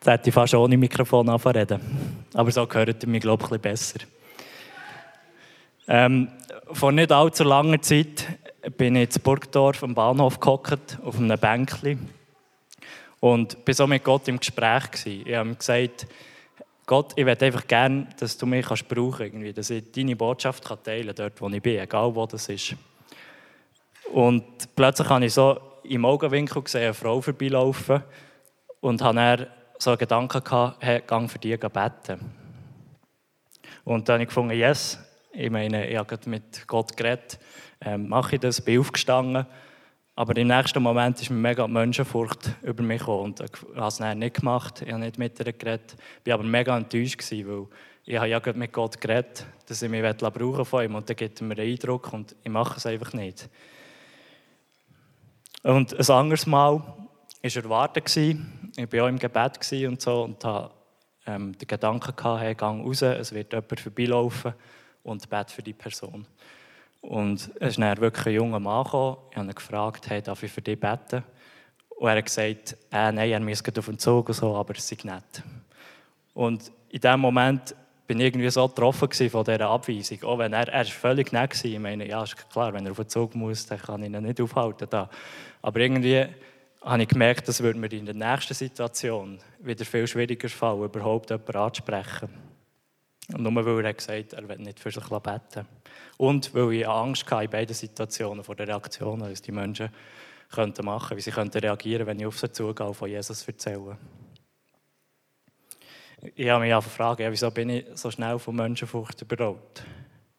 Da hätte ich fast ohne Mikrofon anfangen Aber so gehört ihr mich, glaube ich, besser. Ähm, vor nicht allzu langer Zeit bin ich in Burgdorf am Bahnhof gehockt, auf einem Bänkchen. Und war so mit Gott im Gespräch. Gewesen. Ich habe ihm gesagt, Gott, ich möchte einfach gerne, dass du mich kannst brauchen kannst, dass ich deine Botschaft kann teilen kann, dort wo ich bin, egal wo das ist. Und plötzlich habe ich so im Augenwinkel gesehen, eine Frau vorbeilaufen und habe so einen Gedanken gehabt, hey, gang für die beten. Und dann habe ich gefunden, yes, ich meine, ich habe mit Gott geredet, ähm, mache ich das, bin aufgestanden. Aber im nächsten Moment ist mir mega Menschenfurcht über mich gekommen und ich habe es nicht gemacht, ich habe nicht mit ihr geredet. Ich war aber mega enttäuscht, weil ich habe ja mit Gott geredet, dass ich mich von ihm und dann gibt mir einen Eindruck und ich mache es einfach nicht. Und ein anderes Mal war erwartet, ich war auch im Gebet und so und hatte ähm, den Gedanken, gehabt, hey, gang raus, es wird jemand vorbeilaufen und bete für die Person. Und es ist dann wirklich ein junger Mann gekommen. Ich habe ihn gefragt, hey, darf ich für dich beten? Und er hat gesagt, äh, nein, er müsste auf den Zug und so, aber es ist nett. Und in dem Moment bin ich irgendwie so getroffen von dieser Abweisung. Auch wenn er, er ist völlig nett war. Ich meine, ja, ist klar, wenn er auf den Zug muss, dann kann ich ihn nicht aufhalten. Da. Aber irgendwie habe ich gemerkt, das würde mir in der nächsten Situation wieder viel schwieriger fallen, überhaupt jemanden anzusprechen. Und nur weil er gesagt hat, er will nicht für sich beten. Und weil ich Angst hatte in beiden Situationen vor der Reaktion, dass die Menschen könnten machen, wie sie könnten reagieren, wenn ich auf sie zugehe und von Jesus erzähle. Ich habe mich auch gefragt, wieso bin ich so schnell von Menschenfurcht überrollt,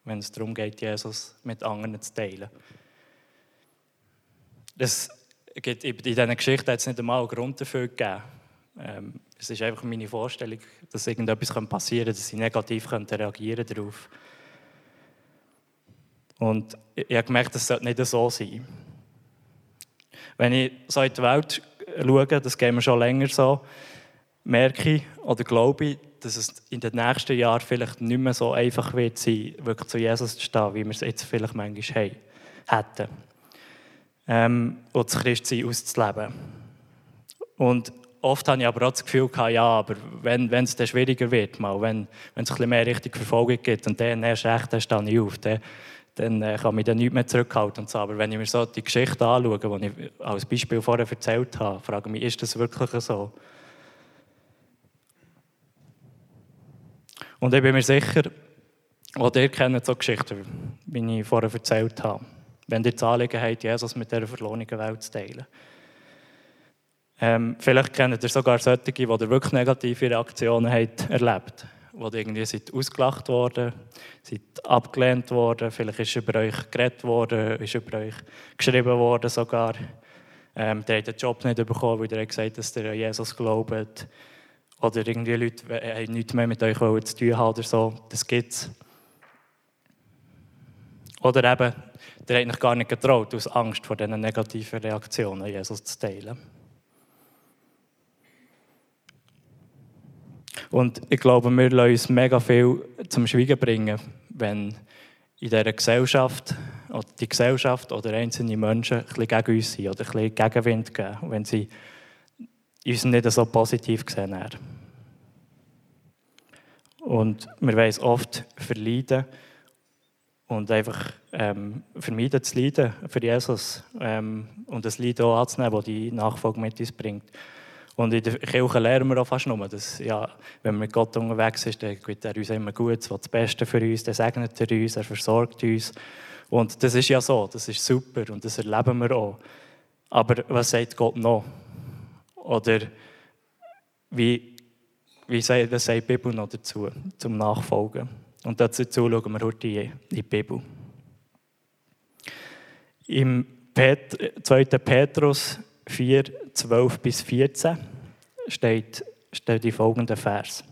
wenn es darum geht, Jesus mit anderen zu teilen. Das in dieser Geschichte hat es nicht einmal einen Grund dafür gegeben. Ähm, es ist einfach meine Vorstellung, dass irgendetwas passieren könnte, dass sie negativ reagieren darauf. Und ich habe gemerkt, das sollte nicht so sein. Wenn ich so in die Welt schaue, das geht mir schon länger so, merke ich oder glaube ich, dass es in den nächsten Jahren vielleicht nicht mehr so einfach wird sein, wirklich zu Jesus zu stehen, wie wir es jetzt vielleicht manchmal hätten. Ähm, und das Christsein auszuleben. Und oft habe ich aber auch das Gefühl gehabt, ja, aber wenn, es dann schwieriger wird, mal, wenn, wenn es ein bisschen mehr Richtung Verfolgung gibt und dann erst recht, dann stehe ich auf, dann, dann äh, kann mich dann nichts mehr zurückhalten. Und so. Aber wenn ich mir so die Geschichte anschaue, die ich als Beispiel vorher erzählt habe, frage ich mich, ist das wirklich so? Und ich bin mir sicher, auch ihr kennt so Geschichten, wie ich vorher erzählt habe. Wenn ihr das Anliegen habt, Jesus mit dieser verlorenen Welt zu teilen. Ähm, vielleicht kennt ihr sogar solche, die wirklich negative Reaktionen habt erlebt wo irgendwie seid ausgelacht worden, seid abgelehnt worden, vielleicht ist über euch geredet worden, ist über euch geschrieben worden sogar. Ähm, ihr habt den Job nicht bekommen, weil ihr gesagt habt, dass ihr an Jesus glaubt. Oder irgendwie Leute haben nichts mehr mit euch zu tun haben oder so. Das gibt es. Oder eben, ihr habt euch gar nicht getraut, aus Angst vor diesen negativen Reaktionen Jesus zu teilen. Und ich glaube, wir lassen uns mega viel zum Schweigen bringen, wenn in dieser Gesellschaft, oder die Gesellschaft oder einzelne Menschen ein bisschen gegen uns sind oder ein bisschen Gegenwind geben, wenn sie uns nicht so positiv sehen. Und wir wollen es oft verleiden und einfach ähm, vermeiden zu leiden für Jesus ähm, und das Leid auch anzunehmen, das die Nachfolge mit uns bringt. Und in der Kirche lernen wir auch fast nur, dass ja, wenn man mit Gott unterwegs ist, dann gibt er uns immer gut, er das Beste für uns, dann segnet er uns, er versorgt uns. Und das ist ja so, das ist super und das erleben wir auch. Aber was sagt Gott noch? Oder wie, wie sagt, was sagt die Bibel noch dazu, zum Nachfolgen? Und dazu schauen wir heute in die Bibel. Im 2. Petrus 4, 12 bis 14 steht, steht die folgende Vers.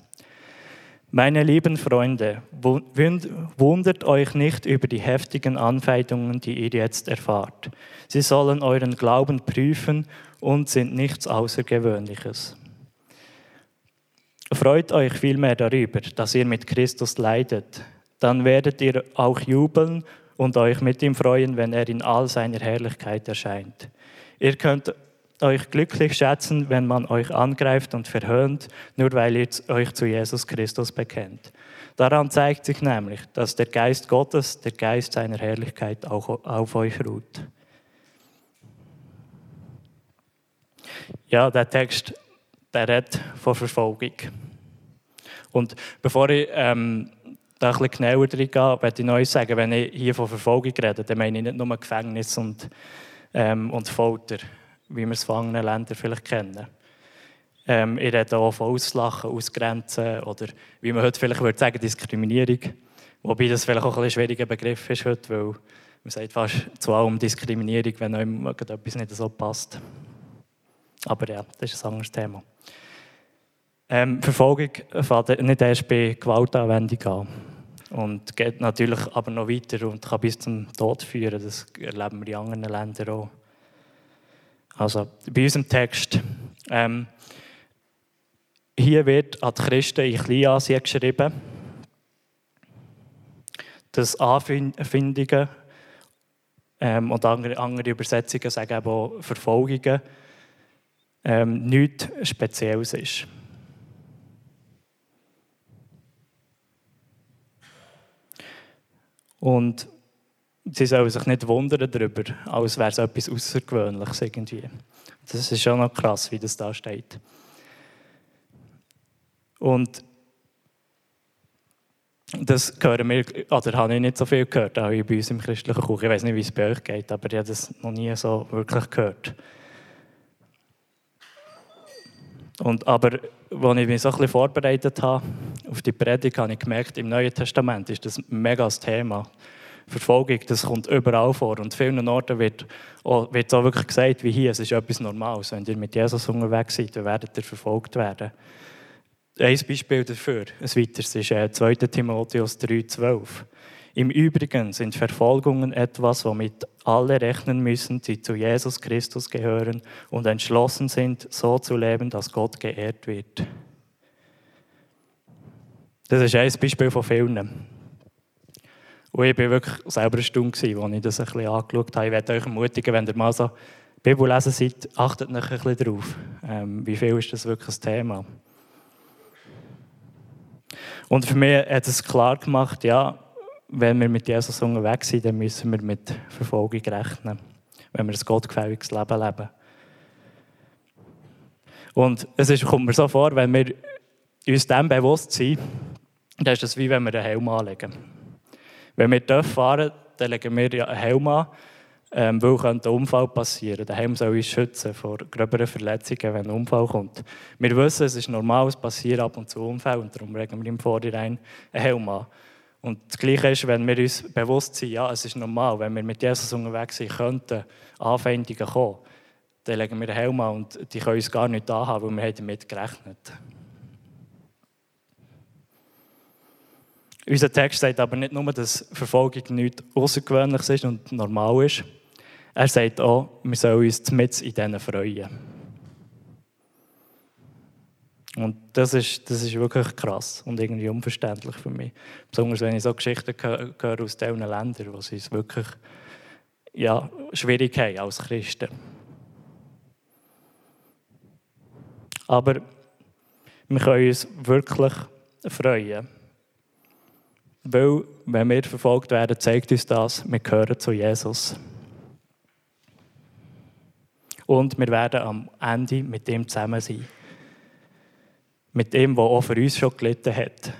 Meine lieben Freunde, wundert euch nicht über die heftigen Anfeindungen, die ihr jetzt erfahrt. Sie sollen euren Glauben prüfen und sind nichts Außergewöhnliches. Freut euch vielmehr darüber, dass ihr mit Christus leidet. Dann werdet ihr auch jubeln und euch mit ihm freuen, wenn er in all seiner Herrlichkeit erscheint. Ihr könnt euch glücklich schätzen, wenn man euch angreift und verhöhnt, nur weil ihr euch zu Jesus Christus bekennt. Daran zeigt sich nämlich, dass der Geist Gottes, der Geist seiner Herrlichkeit auch auf euch ruht. Ja, der Text, der redet von Verfolgung. Und bevor ich ähm, da ein bisschen genauer drin gehe, möchte ich noch sagen, wenn ich hier von Verfolgung rede, dann meine ich nicht nur Gefängnis und, ähm, und Folter, wie wir es von anderen Ländern vielleicht kennen. Ähm, ich rede auch von Auslachen, Ausgrenzen oder wie man heute vielleicht würde sagen, Diskriminierung. Wobei das vielleicht auch ein, ein schwieriger Begriff ist heute, weil man sagt fast zu allem Diskriminierung, wenn einem etwas nicht so passt. Aber ja, das ist ein anderes Thema. Ähm, Verfolgung fängt nicht erst bei Gewaltanwendung an. Und geht natürlich aber noch weiter und kann bis zum Tod führen. Das erleben wir in anderen Ländern auch. Also bei unserem Text. Ähm, hier wird an die Christen in Kleinasien geschrieben, dass Anfindungen ähm, und andere, andere Übersetzungen sagen eben auch Verfolgungen ähm, nichts Spezielles ist. Und sie sollen sich nicht wundern darüber, als wäre es etwas Außergewöhnliches irgendwie. Das ist schon noch krass, wie das da steht. Und das hören wir, oder habe ich nicht so viel gehört, auch bei uns im christlichen Kuchen. Ich weiß nicht, wie es bei euch geht, aber ich habe das noch nie so wirklich gehört. Und, aber als ich mich so ein bisschen vorbereitet habe auf die Predigt, habe ich gemerkt, im Neuen Testament ist das ein mega Thema. Verfolgung, das kommt überall vor. Und vielen Orten wird, auch, wird auch wirklich gesagt, wie hier, es ist etwas Normales. Wenn ihr mit Jesus unterwegs seid, dann werdet ihr verfolgt werden. Ein Beispiel dafür, ein weiteres, ist 2. Äh, Timotheus 3,12. Im Übrigen sind Verfolgungen etwas, womit alle rechnen müssen, die zu Jesus Christus gehören und entschlossen sind, so zu leben, dass Gott geehrt wird. Das ist ein Beispiel von vielen. Und ich war wirklich selber Stunde, als ich das ein bisschen angeschaut habe. Ich werde euch ermutigen, wenn ihr mal so Bibel lesen seid, achtet noch ein bisschen drauf. Ähm, wie viel ist das wirklich ein Thema? Und für mich hat es klar gemacht, ja, wenn wir mit Jesus unterwegs sind, dann müssen wir mit Verfolgung rechnen, wenn wir ein gottgefälliges Leben leben. Und es ist, kommt mir so vor, wenn wir uns dem bewusst sind, dann ist es wie wenn wir einen Helm anlegen. Wenn wir fahren dann legen wir einen Helm an, ähm, weil könnte ein Unfall passieren. Der Helm soll uns schützen vor gröberen Verletzungen, wenn ein Unfall kommt. Wir wissen, es ist normal, es passiert ab und zu Unfälle und darum legen wir im Vorhinein einen Helm an. Und das Gleiche ist, wenn wir uns bewusst sind, ja, es ist normal, wenn wir mit Jesus unterwegs sind, könnten Anfeindungen kommen, dann legen wir den Helm an und die können uns gar nicht anhaben, weil wir haben damit gerechnet Unser Text sagt aber nicht nur, dass Verfolgung nichts Außergewöhnliches ist und normal ist. Er sagt auch, wir sollen uns mit in denen freuen. Und das ist, das ist wirklich krass und irgendwie unverständlich für mich. Besonders wenn ich so Geschichten höre aus diesen Ländern, wo sie es wirklich ja, schwierig haben als Christen. Aber wir können uns wirklich freuen. Weil, wenn wir verfolgt werden, zeigt uns das, wir gehören zu Jesus. Und wir werden am Ende mit ihm zusammen sein mit dem, der auch für uns schon gelitten hat.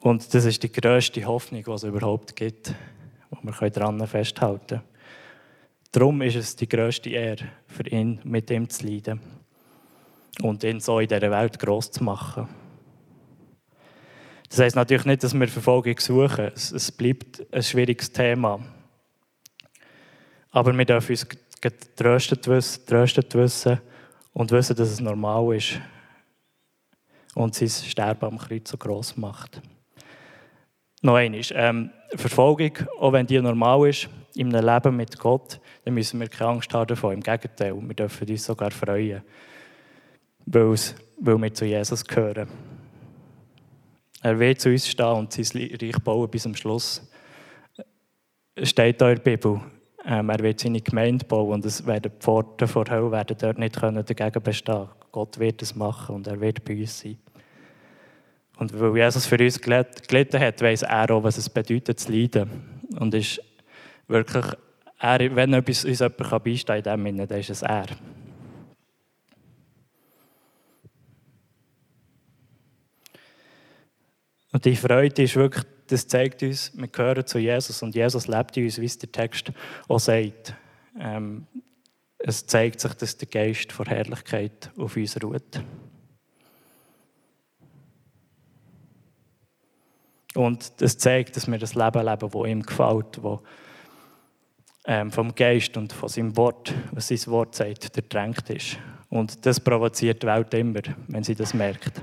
Und das ist die grösste Hoffnung, die es überhaupt gibt, wo wir daran festhalten können. Darum ist es die grösste Ehre für ihn, mit ihm zu leiden und ihn so in dieser Welt gross zu machen. Das heisst natürlich nicht, dass wir Verfolgung suchen. Es, bleibt ein schwieriges Thema. Aber wir dürfen uns getröstet wissen und wissen, dass es normal ist und sein Sterben am Kreuz so gross macht. Noch einmal, ähm, Verfolgung, auch wenn die normal ist, in einem Leben mit Gott, dann müssen wir keine Angst haben davon. Im Gegenteil, wir dürfen uns sogar freuen, weil wir zu Jesus gehören. Er will zu uns stehen und sein Reich bauen bis zum Schluss. Es steht da in der Bibel, Ähm, er wird seine Gemeinde bauen und es werden die Pforten vor Hölle werden dort nicht können dagegen bestehen. Gott wird es machen und er wird bei uns sein. Und weil Jesus für uns gelitten hat, weiß er auch, was es bedeutet zu leiden. Und ist wirklich, er, wenn etwas uns jemand beistehen kann in dem dann ist es er. Und die Freude ist wirklich, das zeigt uns, wir gehören zu Jesus und Jesus lebt in uns, wie es der Text auch sagt. Ähm, es zeigt sich, dass der Geist vor Herrlichkeit auf uns ruht. Und das zeigt, dass wir das Leben leben, das ihm gefällt, das ähm, vom Geist und von seinem Wort, was sein Wort sagt, durchdrängt ist. Und das provoziert die Welt immer, wenn sie das merkt.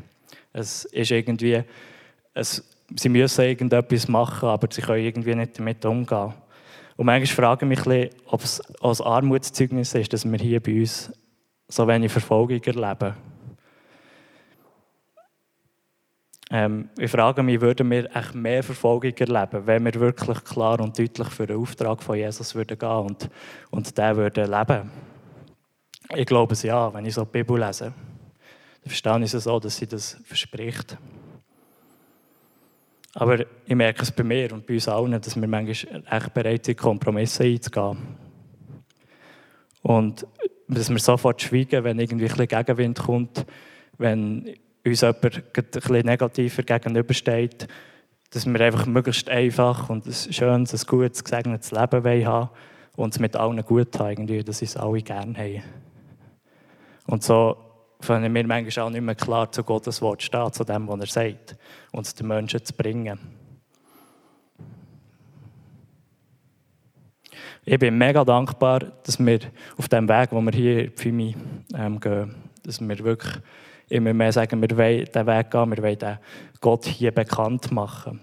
Es ist irgendwie es, sie müssen irgendetwas machen, aber sie können irgendwie nicht damit umgehen. Und manchmal frage ich mich, ob es als Armutszeugnis ist, dass wir hier bei uns so wenig Verfolgung erleben. Ähm, ich frage mich, würden wir echt mehr Verfolgung erleben, wenn wir wirklich klar und deutlich für den Auftrag von Jesus würden gehen und, und den würden leben? Ich glaube es ja, wenn ich so die Bibel lese. Dann verstehe ich es so, dass sie das verspricht. Aber ich merke es bei mir und bei uns allen, dass wir manchmal echt bereit sind, Kompromisse einzugehen. Und dass wir sofort schweigen, wenn irgendwie ein bisschen Gegenwind kommt, wenn uns jemand ein bisschen negativer gegenübersteht, dass wir einfach möglichst einfach und ein schönes, ein gutes, gesegnetes Leben wollen haben und es mit allen gut haben, irgendwie, dass sie es alle gerne haben. Und so können wir manchmal auch nicht mehr klar zu Gottes Wort stehen, zu dem, was er sagt, und es den Menschen zu bringen. Ich bin mega dankbar, dass wir auf dem Weg, wo wir hier in Pfimi ähm, gehen, dass wir wirklich immer mehr sagen, wir wollen diesen Weg gehen, wir wollen Gott hier bekannt machen.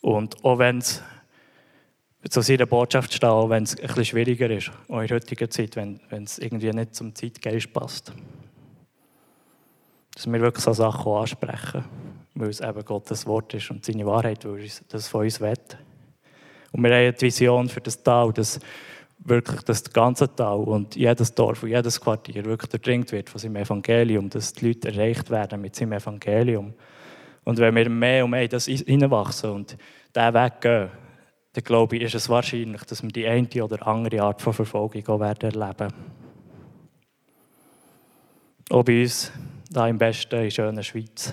Und auch wenn es zu seiner Botschaft steht, auch wenn es ein bisschen schwieriger ist, auch in heutiger Zeit, wenn, wenn es irgendwie nicht zum Zeitgeist passt dass wir wirklich so Sachen ansprechen, weil es eben Gottes Wort ist und seine Wahrheit, weil er das von uns will. Und wir haben die Vision für das Tal, dass wirklich das ganze Tal und jedes Dorf und jedes Quartier wirklich durchdringt wird von seinem Evangelium, dass die Leute erreicht werden mit seinem Evangelium. Und wenn wir mehr und mehr in das hineinwachsen und diesen Weg gehen, dann glaube ich, ist es wahrscheinlich, dass wir die eine oder andere Art von Verfolgung auch werden erleben. Auch bei uns da im besten, in schöner Schweiz.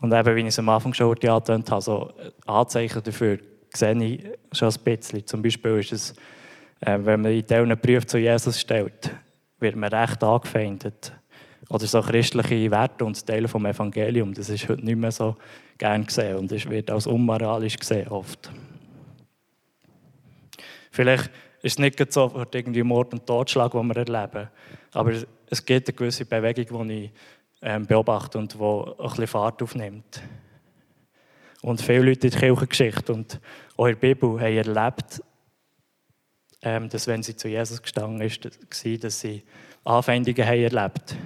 Und eben, wie ich es am Anfang schon habe, so Anzeichen dafür sehe ich schon ein bisschen. Zum Beispiel ist es, äh, wenn man in diesen Prüf zu Jesus stellt, wird man recht angefeindet. Oder so christliche Werte und Teile vom Evangelium, das ist heute nicht mehr so gern gesehen und es wird als unmoralisch gesehen oft. Vielleicht ist nicht so irgendwie Mord und Totschlag, den wir erleben, aber es gibt eine gewisse Bewegung, die ich ähm, beobachte und die ein bisschen Fahrt aufnimmt. Und viele Leute in der Kirchengeschichte und auch in der Bibel haben erlebt, ähm, dass wenn sie zu Jesus gestanden ist, dass sie Anfeindungen haben erlebt.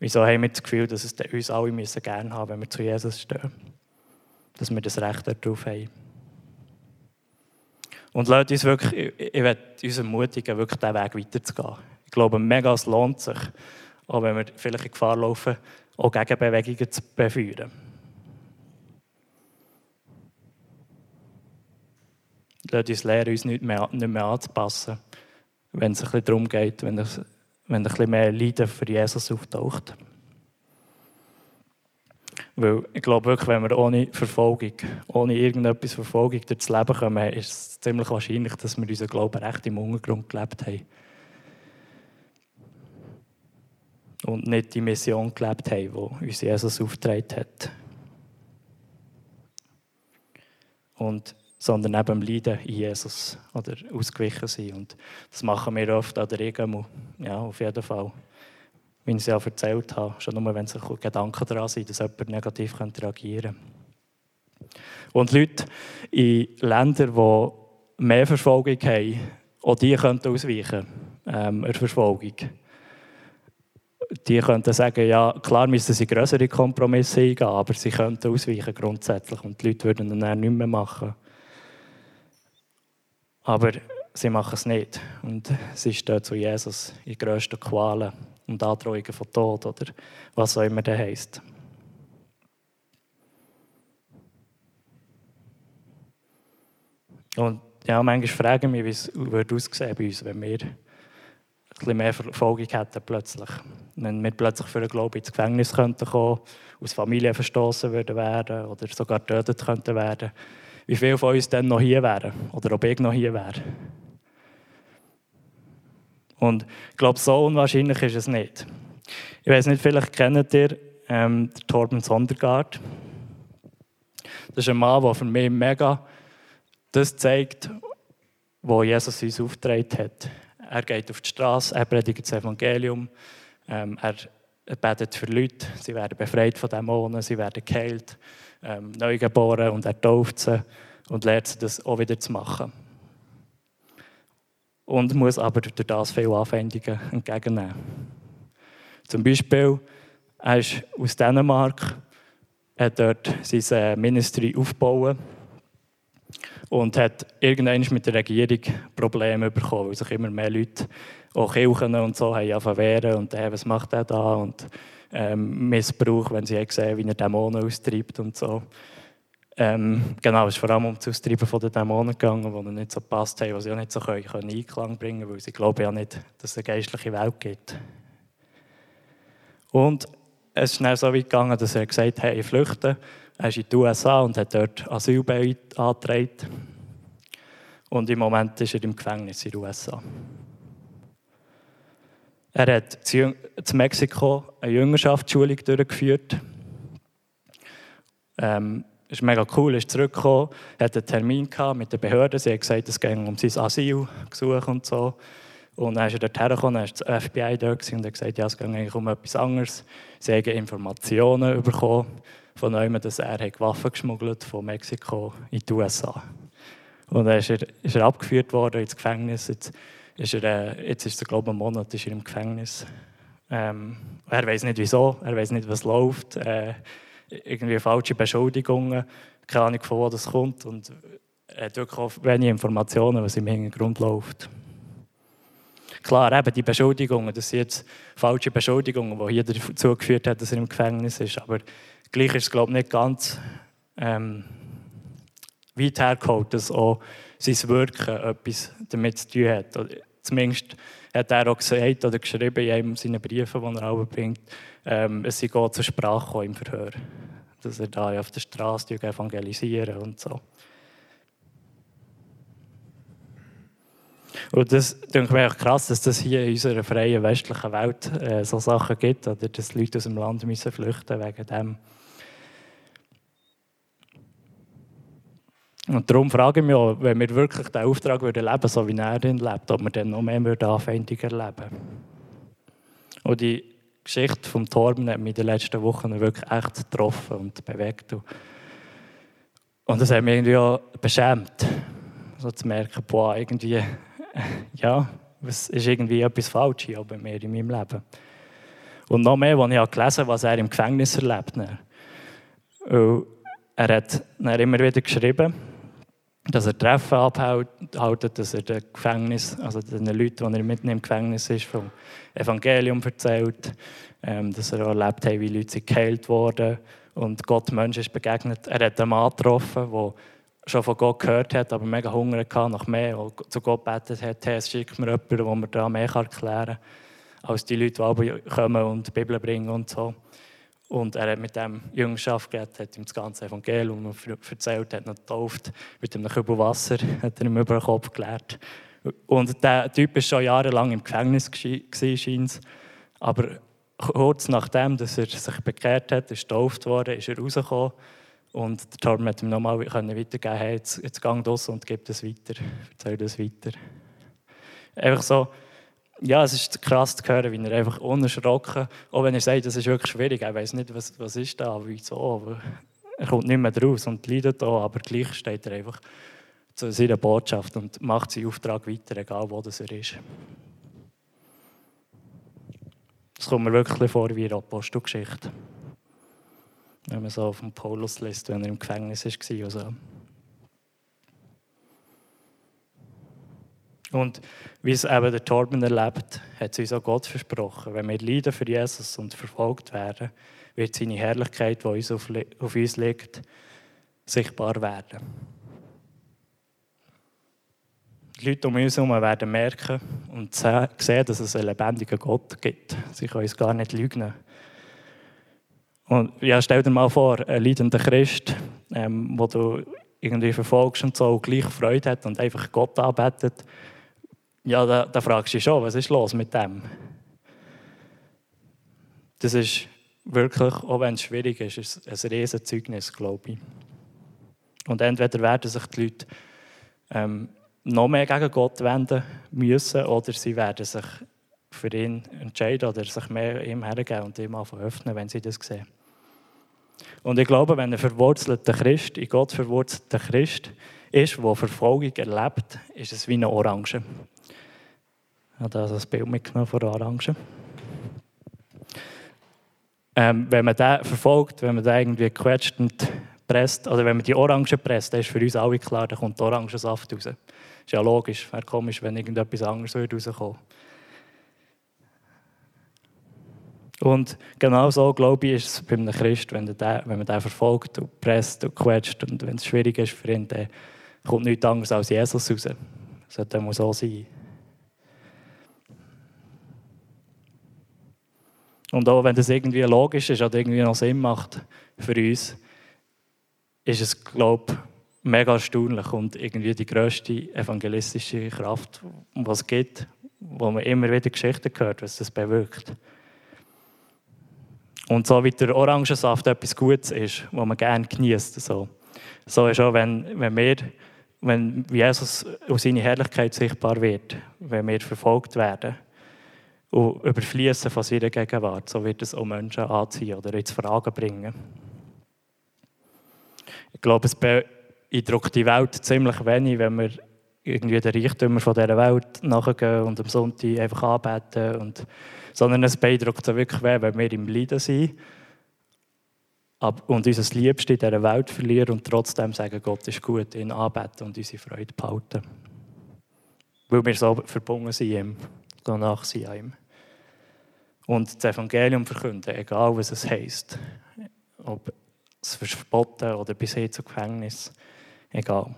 Wieso haben wir das Gefühl, dass es uns alle müssen gerne haben, wenn wir zu Jesus stehen? Dass wir das Recht darauf haben. Und Leute, uns wirklich, ich, ich werde uns ermutigen, wirklich diesen Weg weiterzugehen. Ich glaube, mega, es lohnt sich, auch wenn wir vielleicht in Gefahr laufen, auch Gegenbewegungen zu beführen. Lasst uns lernen, uns nicht mehr, nicht mehr anzupassen, wenn es ein bisschen darum geht, wenn, es, wenn ein bisschen mehr Leiden für Jesus auftaucht. Weil ich glaube wirklich, wenn wir ohne Verfolgung, ohne irgendetwas Verfolgung durchs Leben kommen, ist es ziemlich wahrscheinlich, dass wir unseren Glauben recht im Untergrund gelebt haben. Und nicht die Mission gelebt haben, die uns Jesus aufgetragen hat. Und, sondern neben dem Leiden in Jesus oder ausgewichen sind. Und das machen wir oft an der Regel. Ja, auf jeden Fall wie ich es ja erzählt habe, schon nur, wenn sich Gedanken daran sind, dass jemand negativ reagieren könnte. Und Leute in Ländern, die mehr Verfolgung haben, auch die könnten ausweichen, ähm, der Verfolgung. Die könnten sagen, ja, klar müssen sie größere Kompromisse eingehen, aber sie könnten ausweichen grundsätzlich und die Leute würden dann nicht mehr machen. Aber sie machen es nicht. Und sie stehen zu Jesus in grössten Qualen und Androhungen von Tod oder was auch immer das heisst. Und ja, manchmal frage ich mich, wie es würde aussehen bei uns, wenn wir ein mehr Verfolgung hätten plötzlich. Wenn wir plötzlich für den Glauben ins Gefängnis könnten kommen, aus Familie verstoßen würden werden oder sogar getötet könnten werden. Wie viele von uns dann noch hier wären oder ob ich noch hier wäre. Und ich glaube, so unwahrscheinlich ist es nicht. Ich weiß nicht, vielleicht kennt ihr ähm, Torben Sondergaard. Das ist ein Mann, der für mich mega das zeigt, wo Jesus uns aufgetragen hat. Er geht auf die Straße, er predigt das Evangelium, ähm, er, betet für Leute, sie werden befreit von Dämonen, sie werden geheilt, ähm, neugeboren und er tauft sie und lehrt sie das auch wieder zu machen. Und muss aber durch das viele Anwendungen entgegennehmen. Zum Beispiel, er ist aus Dänemark, hat dort sein Ministry aufgebaut und hat irgendwann mit der Regierung Probleme bekommen, weil sich immer mehr Leute, auch Kirchen und so, haben wehren und hey, was macht er da und ähm, Missbrauch, wenn sie gesehen wie er Dämonen austreibt und so. Ähm, genau, es ist vor allem um das Austreiben den Dämonen gegangen, die nicht so passt haben, die sie auch nicht so können, können Einklang bringen können, weil sie glauben ja nicht, dass es eine geistliche Welt gibt. Und es ist dann so weit gegangen, dass er gesagt hat, hey, ich flüchte er ist in die USA und hat dort Asyl beantragt. Und im Moment ist er im Gefängnis in den USA. Er hat zu Mexiko eine Jüngerschaftsschulung durchgeführt. Ähm, ist mega cool, ist zurückgekommen, hat einen Termin mit der Behörde. Sie hat gesagt, es ging um sein Asylgesuch und so. Und dann ist er dort hergekommen, dann war das FBI dort und hat gesagt, ja, es ging eigentlich um etwas anderes. Sie haben Informationen bekommen von jemandem, dass er Waffen geschmuggelt von Mexiko in die USA. Und dann ist er, ist er abgeführt worden ins Gefängnis. Jetzt ist er, äh, jetzt ist er glaube ich, einen Monat ist er im Gefängnis. Ähm, er weiß nicht wieso, er weiß nicht, was läuft. Äh, irgendwie falsche Beschuldigungen, keine Ahnung, von wo das kommt. Und hat wirklich auch wenig Informationen, was im Hintergrund läuft. Klar, eben die Beschuldigungen, das sind jetzt falsche Beschuldigungen, die hier dazu geführt haben, dass er im Gefängnis ist. Aber Gleich ist es, glaube ich, nicht ganz ähm, weit hergeholt, dass auch sein Wirken etwas damit zu tun hat. Zumindest hat er auch gesagt oder geschrieben in einem seiner Briefe, die er auch bringt, ähm, es sei auch zur Sprache im Verhör. Dass er da auf der Straße evangelisieren und so. Und das denke mir auch krass, dass das hier in unserer freien westlichen Welt äh, so Sachen gibt, oder dass Leute aus dem Land müssen flüchten wegen dem. Und darum frage ich mich auch, wenn wir wirklich den Auftrag würden leben, so wie er ihn lebt, ob wir dann noch mehr Anfeindungen erleben Und die Geschichte vom Torben hat mich in den letzten Wochen wirklich echt getroffen und bewegt. Und das hat mich irgendwie auch beschämt, so zu merken, boah, irgendwie, ja, es ist irgendwie etwas falsch hier bei mir in meinem Leben. Und noch mehr, als ich gelesen habe, was er im Gefängnis erlebt hat. Er hat immer wieder geschrieben, dass er Treffen abhält, dass er den Gefängnis, also den Leuten, die er mitten im Gefängnis ist, vom Evangelium erzählt, ähm, dass er auch erlebt hat, wie Leute geheilt wurden und Gott Menschen ist begegnet. Er hat einen Mann getroffen, der schon von Gott gehört hat, aber mega Hunger hatte nach mehr und zu Gott betet hat, hey, es schickt mir jemanden, der mir da mehr erklären kann, als die Leute, die kommen und die Bibel bringen und so. Und er hat mit dem Jüngerschaft geredet, hat ihm das ganze Evangelium erzählt, hat ihn getauft, mit einem Kübel Wasser hat er ihm über den Kopf gelehrt. Und der Typ war schon jahrelang im Gefängnis, scheint Aber kurz nachdem dass er sich bekehrt hat, ist getauft worden, ist er rausgekommen. Und der Torben hat ihm nochmal weitergeben hey, jetzt, jetzt gang los und gib das weiter, erzähl das weiter. Einfach so, ja, es ist krass zu hören, wie er einfach unerschrocken, auch wenn er sagt, das ist wirklich schwierig, er weiß nicht, was, was ist da, wieso, aber er kommt nicht mehr draus und leidet auch, aber gleich steht er einfach zu seiner Botschaft und macht seinen Auftrag weiter, egal wo das er ist. Das kommt mir wirklich vor wie eine Apostelgeschichte. Wenn man so auf Paulus liest, wenn er im Gefängnis war. Also. Und wie es eben der Torben erlebt, hat es uns auch Gott versprochen. Wenn wir leiden für Jesus und verfolgt werden, wird seine Herrlichkeit, die uns auf, uns liegt, sichtbar werden. Die Leute um uns herum werden merken und sehen, dass es einen lebendigen Gott gibt. Sie können uns gar nicht lügen. Und ja, stell dir mal vor, ein leidender Christ, ähm, wo du irgendwie verfolgst und so, gleich Freude hat und einfach Gott arbeitet, ja, da, da fragst du dich schon, was ist los mit dem? Das ist wirklich, auch wenn es schwierig ist, ist ein riesen Zeugnis, glaube ich. Und entweder werden sich die Leute ähm, noch mehr gegen Gott wenden müssen oder sie werden sich für ihn entscheiden oder sich mehr ihm hergeben und ihm einfach öffnen, wenn sie das sehen. Und ich glaube, wenn ein verwurzelter Christ, in Gott verwurzelter Christ ist, der Verfolgung erlebt, ist es wie eine Orange. Ich habe da das Bild mitgenommen von der Orange. Ähm, wenn man den verfolgt, wenn man den irgendwie quetscht und presst, oder wenn man die Orange presst, dann ist für uns alle klar, da kommt Orangensaft raus. Ist ja logisch, wäre komisch, wenn irgendetwas anderes rauskommen würde. Und genau so, glaube ich, ist es bei einem Christ, wenn, der, wenn man den verfolgt und presst und quetscht und wenn es schwierig ist für ihn, dann kommt nichts anderes als Jesus raus. Das sollte so sein. Und auch wenn das irgendwie logisch ist oder irgendwie noch Sinn macht für uns, ist es, glaube ich, mega erstaunlich und irgendwie die grösste evangelistische Kraft, die es gibt, wo man immer wieder Geschichten hört, was das bewirkt. Und so wie der Orangensaft etwas Gutes ist, was man gerne genießt. So, so ist auch, wenn, wenn wir, wenn Jesus aus seiner Herrlichkeit sichtbar wird, wenn wir verfolgt werden und überfließen von seiner Gegenwart, so wird es auch Menschen anziehen oder ins Fragen bringen. Ich glaube, es beeindruckt die Welt ziemlich wenig, wenn wir irgendwie den Reichtümer von dieser Welt nachgehen und am Sonntag einfach anbeten und sondern es beeindruckt so wirklich, wenn wir im Leiden sind und unser Liebste in dieser Welt verlieren und trotzdem sagen, Gott ist gut, ihn anbeten und unsere Freude behalten. Weil wir so verbunden sind ihm, danach sind an ihm. Und das Evangelium verkünden, egal was es heisst. Ob es verboten oder bis hin zu Gefängnis, egal.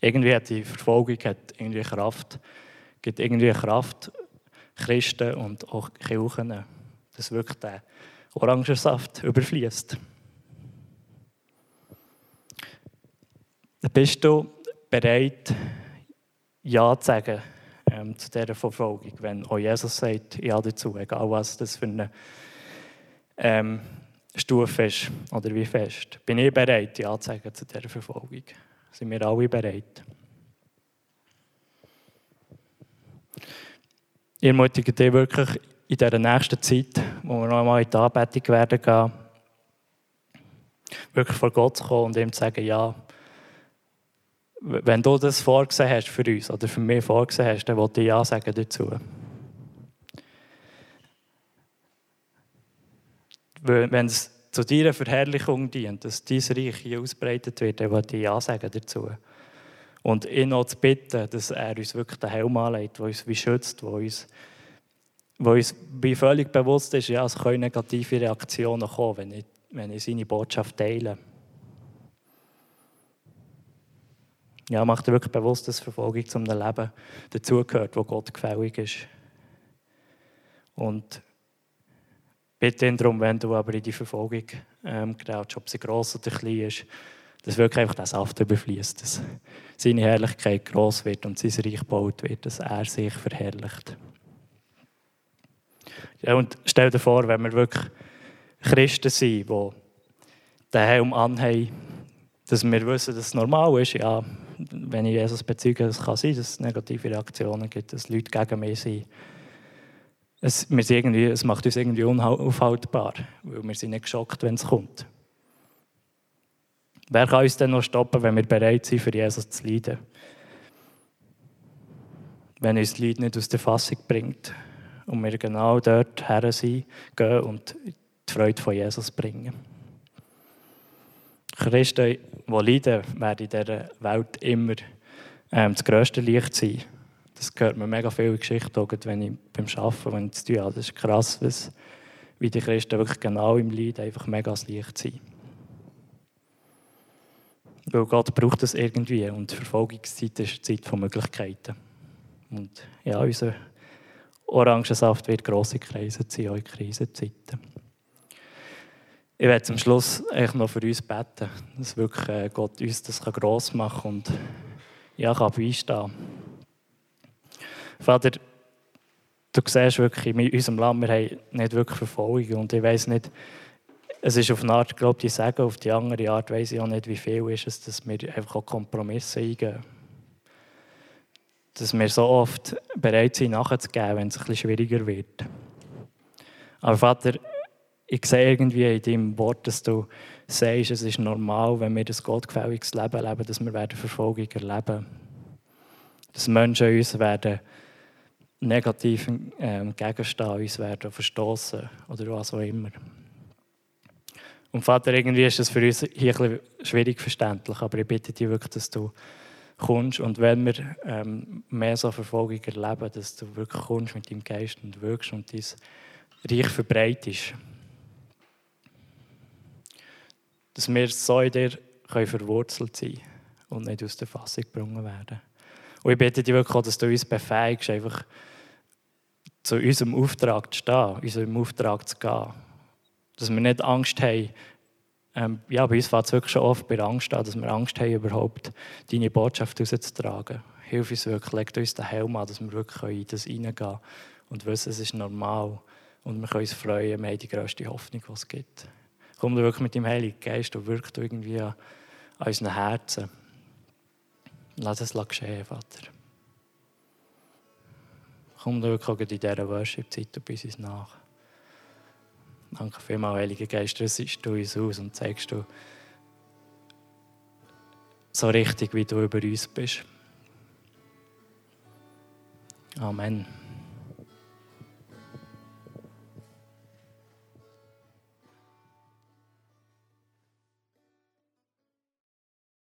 Irgendwie hat die Verfolgung hat irgendwie Kraft, gibt irgendwie Kraft, Christen und auch Kirchen, dass wirklich der Orangensaft überfließt. Bist du bereit, Ja zu sagen ähm, zu dieser Verfolgung, wenn auch Jesus sagt Ja dazu, egal was das für eine ähm, Stufe ist oder wie fest? Bin ich bereit, Ja zu sagen zu dieser Verfolgung? Sind wir alle bereit? Ich ermutige dich wirklich in dieser nächsten Zeit, wo wir noch einmal in die Anbetung werden gehen, wirklich vor Gott zu kommen und ihm zu sagen, ja, wenn du das vorgesehen hast für uns oder für mich vorgesehen hast, dann wollte ich Ja sagen dazu. Wenn es zu deiner Verherrlichung dient, dass dein Reich hier ausbreitet wird, dann wollte ich Ja sagen dazu. Und ihn auch zu bitten, dass er uns wirklich den Helm anlegt, der uns wie schützt, der uns, wo uns wie völlig bewusst ist, ja, es können negative Reaktionen kommen, wenn ich, wenn ich seine Botschaft teile. Ja, macht dir wirklich bewusst, dass Verfolgung zum Leben dazugehört, wo Gott gefällig ist. Und bitte ihn darum, wenn du aber in die Verfolgung ähm, gerätst, ob sie gross oder klein ist, dass wirklich einfach der Saft überfließt, dass seine Herrlichkeit groß wird und sein Reich gebaut wird, dass er sich verherrlicht. Ja, und stell dir vor, wenn wir wirklich Christen sind, die den Helm anhaben, dass wir wissen, dass es normal ist, ja, wenn ich Jesus bezeuge, es kann sein, dass es negative Reaktionen gibt, dass Leute gegen mich sind. Es, wir sind irgendwie, es macht uns irgendwie unaufhaltbar, weil wir sind nicht geschockt, wenn es kommt. Wer kann uns denn noch stoppen, wenn wir bereit sind, für Jesus zu leiden? Wenn uns das Leid nicht aus der Fassung bringt und wir genau dort her sind, gehen und die Freude von Jesus bringen. Christen, die leiden, werden in dieser Welt immer ähm, das grösste Licht sein. Das gehört mir mega viele Geschichten, auch wenn ich beim Arbeiten, wenn ich tue. Das ist krass, was, wie die Christen wirklich genau im Lied einfach mega das Licht sind. Weil Gott braucht das irgendwie und die Verfolgungszeit ist die Zeit von Möglichkeiten. Und ja, unser Orangensaft wird grosse Kreise ziehen, auch in Krisenzeiten. Ich werde zum Schluss echt noch für uns beten, dass wirklich äh, Gott uns das gross machen kann und ja, kann beistehen. Vater, du siehst wirklich in unserem Land, wir haben nicht wirklich Verfolgung und ich weiß nicht, es ist auf eine Art, glaube ich, sagen, auf die andere Art weiß ich auch nicht, wie viel ist es, dass wir einfach auch Kompromisse eingehen. Dass wir so oft bereit sind, nachzugeben, wenn es ein bisschen schwieriger wird. Aber Vater, ich sehe irgendwie in deinem Wort, dass du sagst, es ist normal, wenn wir das gottgefälliges Leben leben, dass wir werden Verfolgung erleben Dass Menschen uns werden negativ ähm, gegenstehen, uns werden verstoßen oder was auch immer. Und Vater, irgendwie ist das für uns hier ein schwierig verständlich, aber ich bitte dich wirklich, dass du kommst und wenn wir ähm, mehr so Verfolgung erleben, dass du wirklich kommst mit deinem Geist und wirkst und dein Reich verbreitest. Dass wir so in dir können verwurzelt sein und nicht aus der Fassung gebrungen werden. Und ich bitte dich wirklich dass du uns befähigst, einfach zu unserem Auftrag zu stehen, unserem Auftrag zu gehen dass wir nicht Angst haben, ähm, ja, bei uns fängt es wirklich schon oft bei Angst an, dass wir Angst haben, überhaupt deine Botschaft rauszutragen. Hilf uns wirklich, leg uns den Helm an, dass wir wirklich in das hineingehen und wissen, es ist normal und wir können uns freuen, wir haben die grösste Hoffnung, die es gibt. Komm du wirklich mit dem Heiligen Geist und wirkt irgendwie an, unseren Herzen. Lass es geschehen, Vater. Komm du wirklich in dieser Worship-Zeit und bis uns nach. Danke vielmals, Heiliger Geist, rüstest du uns aus und zeigst du so richtig, wie du über uns bist. Amen.